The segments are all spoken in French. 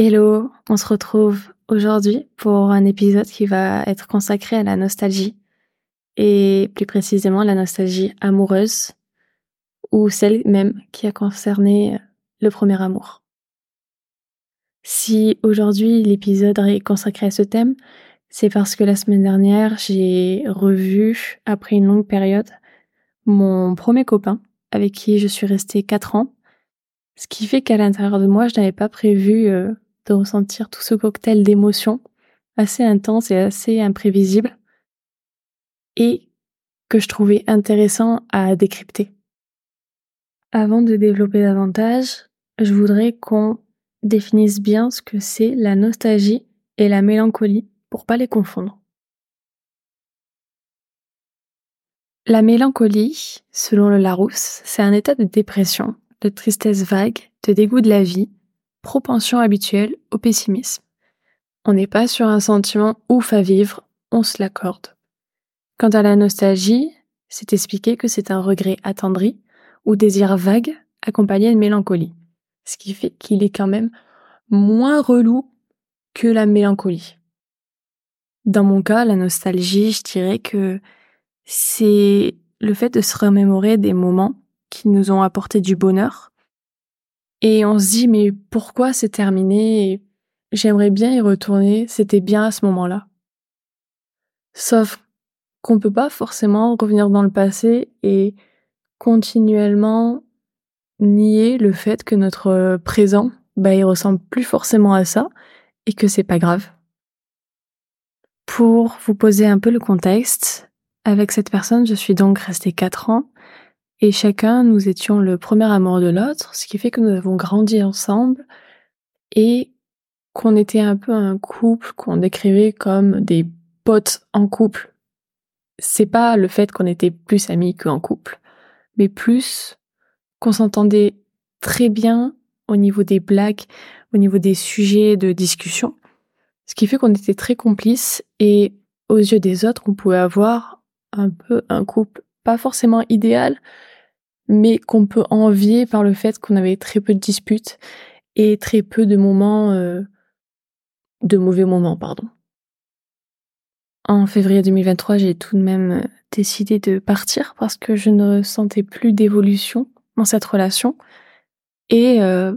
Hello, on se retrouve aujourd'hui pour un épisode qui va être consacré à la nostalgie et plus précisément la nostalgie amoureuse ou celle même qui a concerné le premier amour. Si aujourd'hui l'épisode est consacré à ce thème, c'est parce que la semaine dernière j'ai revu, après une longue période, mon premier copain avec qui je suis restée quatre ans. Ce qui fait qu'à l'intérieur de moi, je n'avais pas prévu euh, de ressentir tout ce cocktail d'émotions assez intense et assez imprévisible et que je trouvais intéressant à décrypter. Avant de développer davantage, je voudrais qu'on définisse bien ce que c'est la nostalgie et la mélancolie pour pas les confondre. La mélancolie, selon le Larousse, c'est un état de dépression, de tristesse vague, de dégoût de la vie, propension habituelle au pessimisme. On n'est pas sur un sentiment ouf à vivre, on se l'accorde. Quant à la nostalgie, c'est expliqué que c'est un regret attendri ou désir vague accompagné de mélancolie. Ce qui fait qu'il est quand même moins relou que la mélancolie. Dans mon cas, la nostalgie, je dirais que c'est le fait de se remémorer des moments qui nous ont apporté du bonheur et on se dit, mais pourquoi c'est terminé J'aimerais bien y retourner, c'était bien à ce moment-là. Sauf qu'on peut pas forcément revenir dans le passé et continuellement nier le fait que notre présent, bah, il ressemble plus forcément à ça et que c'est pas grave. Pour vous poser un peu le contexte, avec cette personne, je suis donc restée quatre ans et chacun, nous étions le premier amour de l'autre, ce qui fait que nous avons grandi ensemble et qu'on était un peu un couple qu'on décrivait comme des potes en couple. C'est pas le fait qu'on était plus amis qu'en couple, mais plus qu'on s'entendait très bien au niveau des blagues, au niveau des sujets de discussion. Ce qui fait qu'on était très complices et aux yeux des autres, on pouvait avoir un peu un couple pas forcément idéal, mais qu'on peut envier par le fait qu'on avait très peu de disputes et très peu de moments, euh, de mauvais moments, pardon. En février 2023, j'ai tout de même euh, décidé de partir parce que je ne sentais plus d'évolution dans cette relation. Et euh,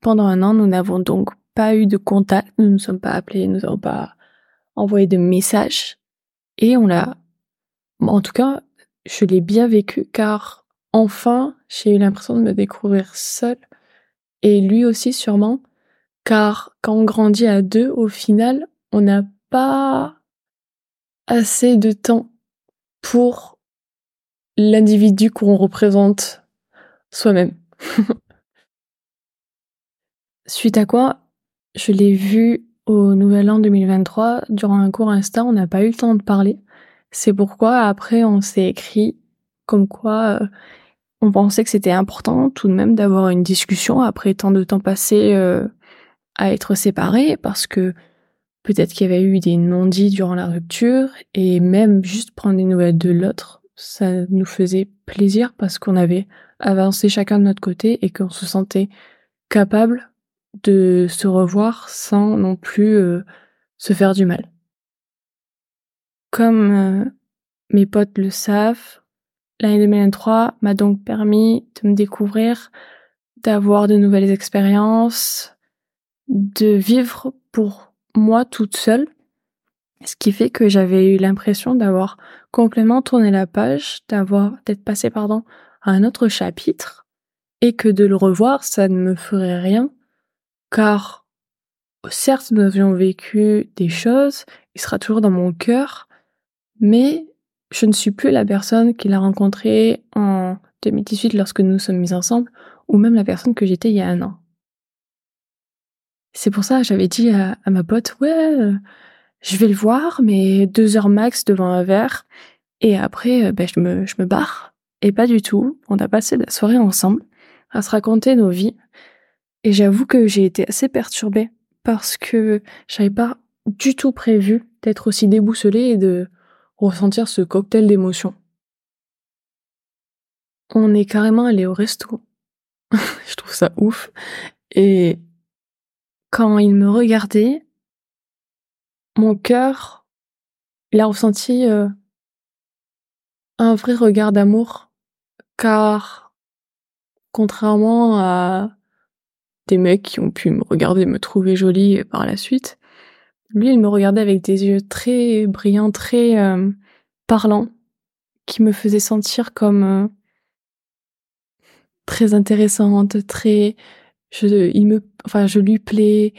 pendant un an, nous n'avons donc pas eu de contact, nous ne nous sommes pas appelés, nous n'avons pas envoyé de messages. Et on l'a, en tout cas, je l'ai bien vécu car Enfin, j'ai eu l'impression de me découvrir seule, et lui aussi sûrement, car quand on grandit à deux, au final, on n'a pas assez de temps pour l'individu qu'on représente soi-même. Suite à quoi, je l'ai vu au Nouvel An 2023, durant un court instant, on n'a pas eu le temps de parler. C'est pourquoi après on s'est écrit comme quoi euh, on pensait que c'était important tout de même d'avoir une discussion après tant de temps passé euh, à être séparés parce que peut-être qu'il y avait eu des non-dits durant la rupture et même juste prendre des nouvelles de l'autre, ça nous faisait plaisir parce qu'on avait avancé chacun de notre côté et qu'on se sentait capable de se revoir sans non plus euh, se faire du mal. Comme euh, mes potes le savent, L'année 2023 m'a donc permis de me découvrir, d'avoir de nouvelles expériences, de vivre pour moi toute seule. Ce qui fait que j'avais eu l'impression d'avoir complètement tourné la page, d'avoir, d'être passé, pardon, à un autre chapitre, et que de le revoir, ça ne me ferait rien, car certes, nous avions vécu des choses, il sera toujours dans mon cœur, mais je ne suis plus la personne qu'il a rencontrée en 2018 lorsque nous sommes mis ensemble, ou même la personne que j'étais il y a un an. C'est pour ça que j'avais dit à, ma pote, ouais, euh, je vais le voir, mais deux heures max devant un verre, et après, euh, ben, je, me, je me barre. Et pas du tout. On a passé la soirée ensemble à se raconter nos vies. Et j'avoue que j'ai été assez perturbée parce que j'avais pas du tout prévu d'être aussi déboussolée et de ressentir ce cocktail d'émotions. On est carrément allé au resto. je trouve ça ouf. Et quand il me regardait, mon cœur, il a ressenti euh, un vrai regard d'amour, car contrairement à des mecs qui ont pu me regarder, me trouver jolie par la suite, lui, il me regardait avec des yeux très brillants, très euh, parlants, qui me faisaient sentir comme euh, très intéressante, très, je, il me, enfin, je lui plais,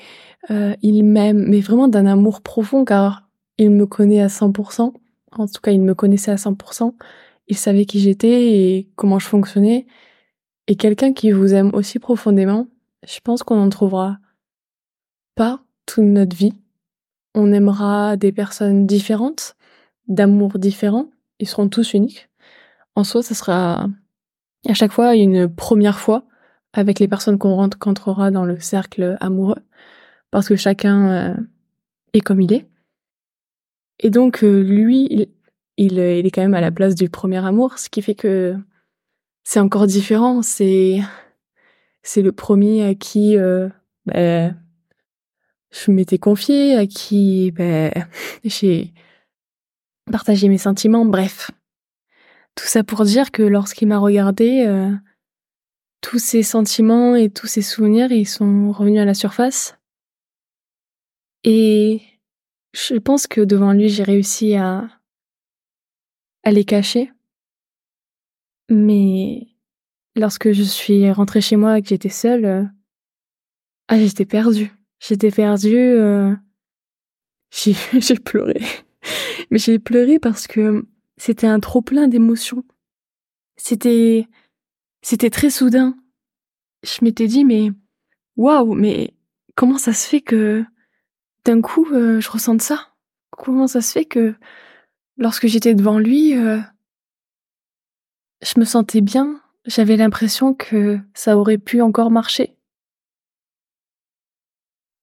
euh, il m'aime, mais vraiment d'un amour profond car il me connaît à 100%. En tout cas, il me connaissait à 100%. Il savait qui j'étais et comment je fonctionnais. Et quelqu'un qui vous aime aussi profondément, je pense qu'on n'en trouvera pas toute notre vie. On aimera des personnes différentes, d'amour différents. Ils seront tous uniques. En soi, ça sera à chaque fois une première fois avec les personnes qu'on rencontrera dans le cercle amoureux, parce que chacun euh, est comme il est. Et donc euh, lui, il, est quand même à la place du premier amour, ce qui fait que c'est encore différent. C'est c'est le premier à qui euh, ben, je m'étais confiée, à qui ben, j'ai partagé mes sentiments. Bref, tout ça pour dire que lorsqu'il m'a regardé, euh, tous ces sentiments et tous ces souvenirs, ils sont revenus à la surface. Et je pense que devant lui, j'ai réussi à, à les cacher. Mais lorsque je suis rentrée chez moi et que j'étais seule, euh, ah, j'étais perdue. J'étais perdue. Euh, j'ai pleuré. Mais j'ai pleuré parce que c'était un trop plein d'émotions. C'était, c'était très soudain. Je m'étais dit, mais, waouh, mais comment ça se fait que, d'un coup, euh, je ressente ça? Comment ça se fait que, lorsque j'étais devant lui, euh, je me sentais bien, j'avais l'impression que ça aurait pu encore marcher.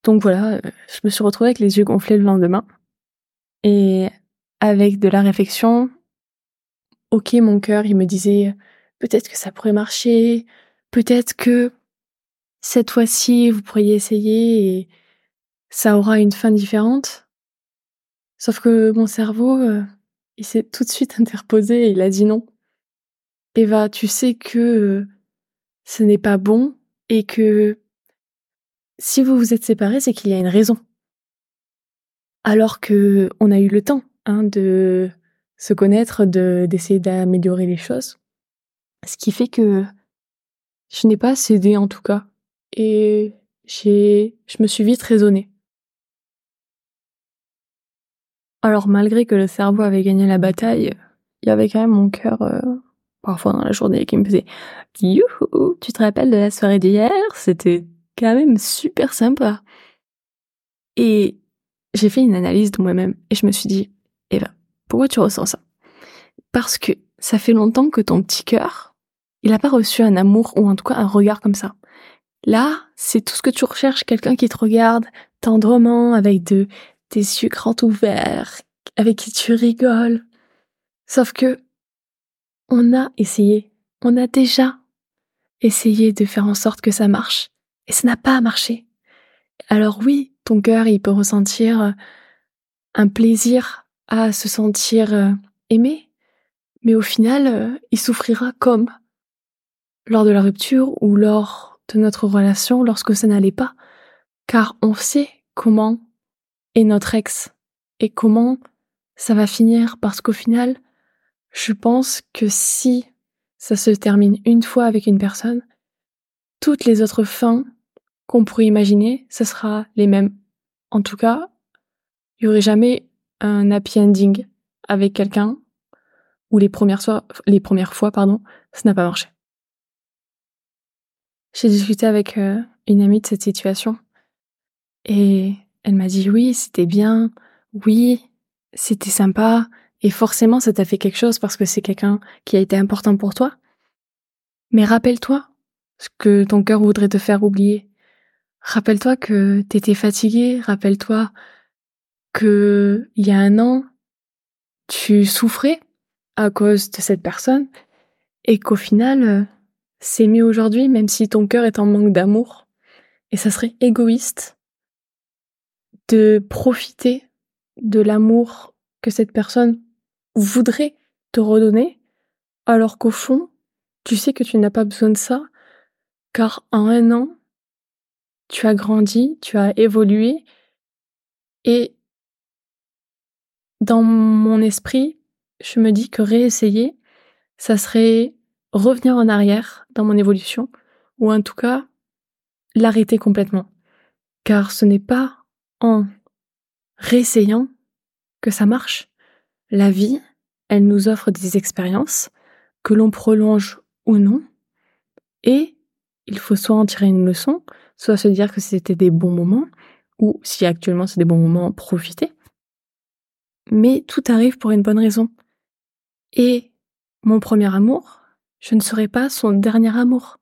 Donc voilà, euh, je me suis retrouvée avec les yeux gonflés le lendemain. Et avec de la réflexion, ok, mon cœur, il me disait peut-être que ça pourrait marcher, peut-être que cette fois-ci, vous pourriez essayer et ça aura une fin différente. Sauf que mon cerveau, euh, il s'est tout de suite interposé et il a dit non. Eva, tu sais que euh, ce n'est pas bon et que si vous vous êtes séparés, c'est qu'il y a une raison. Alors que on a eu le temps hein, de se connaître, de d'essayer d'améliorer les choses. Ce qui fait que je n'ai pas cédé en tout cas. Et je me suis vite raisonnée. Alors malgré que le cerveau avait gagné la bataille, il y avait quand même mon cœur euh, parfois dans la journée qui me faisait Youhou, tu te rappelles de la soirée d'hier? C'était quand même super sympa. Et j'ai fait une analyse de moi-même et je me suis dit Eva, pourquoi tu ressens ça? Parce que ça fait longtemps que ton petit cœur, il n'a pas reçu un amour ou en tout cas un regard comme ça. Là, c'est tout ce que tu recherches, quelqu'un qui te regarde tendrement, avec de, des yeux grands ouverts, avec qui tu rigoles. Sauf que, on a essayé, on a déjà essayé de faire en sorte que ça marche, et ça n'a pas marché. Alors oui, ton cœur, il peut ressentir un plaisir à se sentir euh, aimé, mais au final, euh, il souffrira comme lors de la rupture ou lors de notre relation lorsque ça n'allait pas, car on sait comment est notre ex et comment ça va finir parce qu'au final, je pense que si ça se termine une fois avec une personne, toutes les autres fins qu'on pourrait imaginer, ce sera les mêmes. En tout cas, il y aurait jamais un happy ending avec quelqu'un où les premières fois, les premières fois, pardon, ça n'a pas marché. J'ai discuté avec euh, une amie de cette situation et elle m'a dit oui, c'était bien, oui, c'était sympa et forcément ça t'a fait quelque chose parce que c'est quelqu'un qui a été important pour toi. Mais rappelle-toi ce que ton cœur voudrait te faire oublier. Rappelle-toi que t'étais fatigué, rappelle-toi que il y a un an, tu souffrais à cause de cette personne et qu'au final, c'est mieux aujourd'hui même si ton cœur est en manque d'amour. Et ça serait égoïste de profiter de l'amour que cette personne voudrait te redonner, alors qu'au fond, tu sais que tu n'as pas besoin de ça, car en un an, tu as grandi, tu as évolué, et dans mon esprit, je me dis que réessayer, ça serait revenir en arrière dans mon évolution, ou en tout cas l'arrêter complètement. Car ce n'est pas en réessayant que ça marche. La vie, elle nous offre des expériences que l'on prolonge ou non, et il faut soit en tirer une leçon, soit se dire que c'était des bons moments, ou si actuellement c'est des bons moments, profiter. Mais tout arrive pour une bonne raison. Et mon premier amour, je ne serai pas son dernier amour.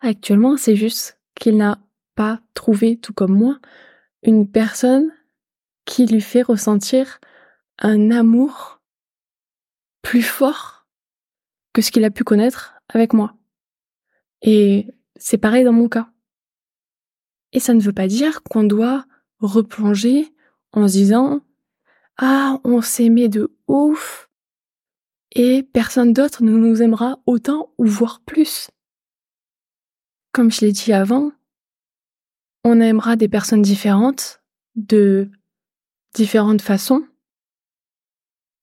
Actuellement, c'est juste qu'il n'a pas trouvé, tout comme moi, une personne qui lui fait ressentir un amour plus fort que ce qu'il a pu connaître avec moi. Et c'est pareil dans mon cas. Et ça ne veut pas dire qu'on doit replonger en se disant Ah, on s'aimait de ouf et personne d'autre ne nous aimera autant ou voire plus. Comme je l'ai dit avant, on aimera des personnes différentes, de différentes façons,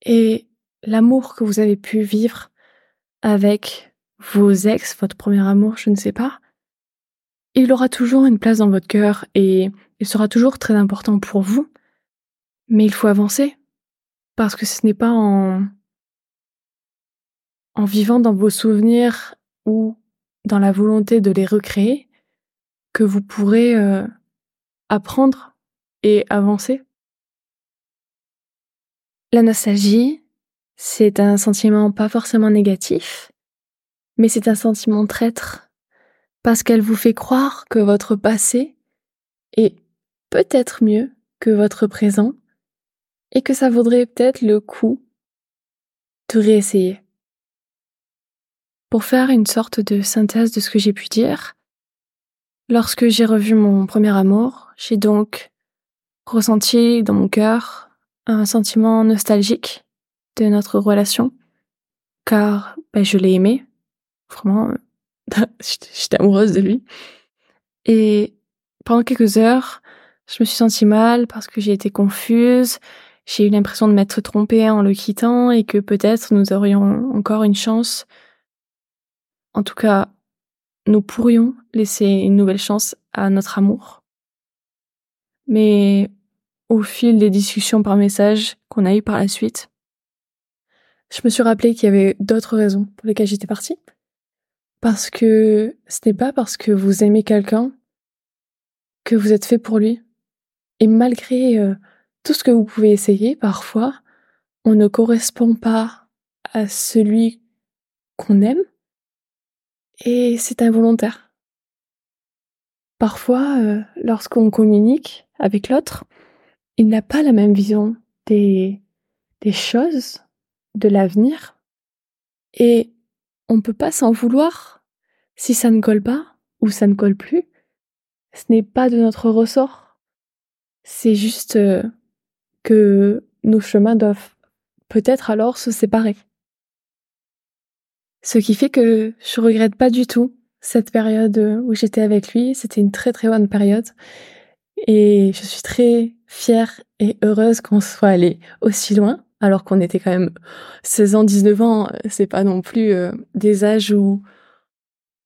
et l'amour que vous avez pu vivre avec vos ex, votre premier amour, je ne sais pas, il aura toujours une place dans votre cœur et il sera toujours très important pour vous. Mais il faut avancer. Parce que ce n'est pas en, en vivant dans vos souvenirs ou dans la volonté de les recréer que vous pourrez euh, apprendre et avancer. La nostalgie, c'est un sentiment pas forcément négatif, mais c'est un sentiment traître parce qu'elle vous fait croire que votre passé est peut-être mieux que votre présent et que ça vaudrait peut-être le coup de réessayer. Pour faire une sorte de synthèse de ce que j'ai pu dire, lorsque j'ai revu mon premier amour, j'ai donc ressenti dans mon cœur un sentiment nostalgique de notre relation, car ben, je l'ai aimé, vraiment, J'étais amoureuse de lui. Et pendant quelques heures, je me suis sentie mal parce que j'ai été confuse. J'ai eu l'impression de m'être trompée en le quittant et que peut-être nous aurions encore une chance. En tout cas, nous pourrions laisser une nouvelle chance à notre amour. Mais au fil des discussions par message qu'on a eues par la suite, je me suis rappelé qu'il y avait d'autres raisons pour lesquelles j'étais partie. Parce que ce n'est pas parce que vous aimez quelqu'un que vous êtes fait pour lui. Et malgré euh, tout ce que vous pouvez essayer, parfois, on ne correspond pas à celui qu'on aime et c'est involontaire. Parfois, euh, lorsqu'on communique avec l'autre, il n'a pas la même vision des, des choses, de l'avenir, et on ne peut pas s'en vouloir si ça ne colle pas ou ça ne colle plus. Ce n'est pas de notre ressort. C'est juste euh, que nos chemins doivent peut-être alors se séparer. Ce qui fait que je regrette pas du tout cette période où j'étais avec lui. C'était une très très bonne période. Et je suis très fière et heureuse qu'on soit allé aussi loin alors qu'on était quand même 16 ans, 19 ans, c'est pas non plus euh, des âges où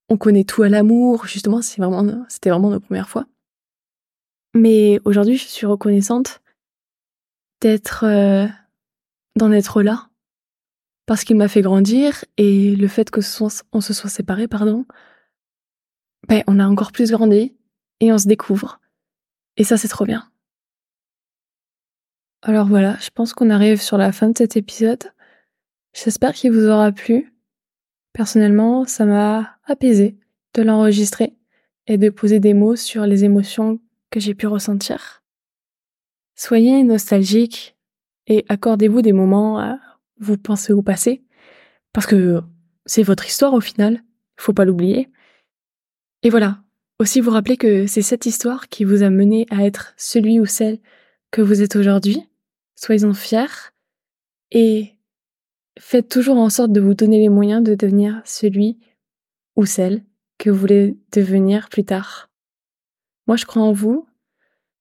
on connaît tout à l'amour, justement, c'est vraiment, c'était vraiment nos premières fois. Mais aujourd'hui, je suis reconnaissante d'être, euh, d'en être là, parce qu'il m'a fait grandir et le fait que on se soit séparés, pardon, ben, on a encore plus grandi et on se découvre. Et ça, c'est trop bien. Alors voilà, je pense qu'on arrive sur la fin de cet épisode. J'espère qu'il vous aura plu. Personnellement, ça m'a apaisé de l'enregistrer et de poser des mots sur les émotions que j'ai pu ressentir. Soyez nostalgique et accordez-vous des moments à vous penser au passé, parce que c'est votre histoire au final, faut pas l'oublier. Et voilà, aussi vous rappeler que c'est cette histoire qui vous a mené à être celui ou celle que vous êtes aujourd'hui. Soyez-en fiers et faites toujours en sorte de vous donner les moyens de devenir celui ou celle que vous voulez devenir plus tard. Moi, je crois en vous.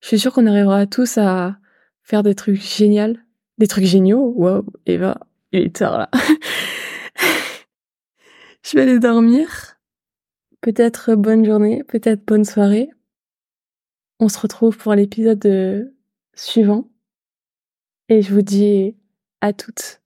Je suis sûre qu'on arrivera tous à faire des trucs géniaux, des trucs géniaux. Wow, Eva, il est tard là. je vais aller dormir. Peut-être bonne journée, peut-être bonne soirée. On se retrouve pour l'épisode suivant. Et je vous dis à toutes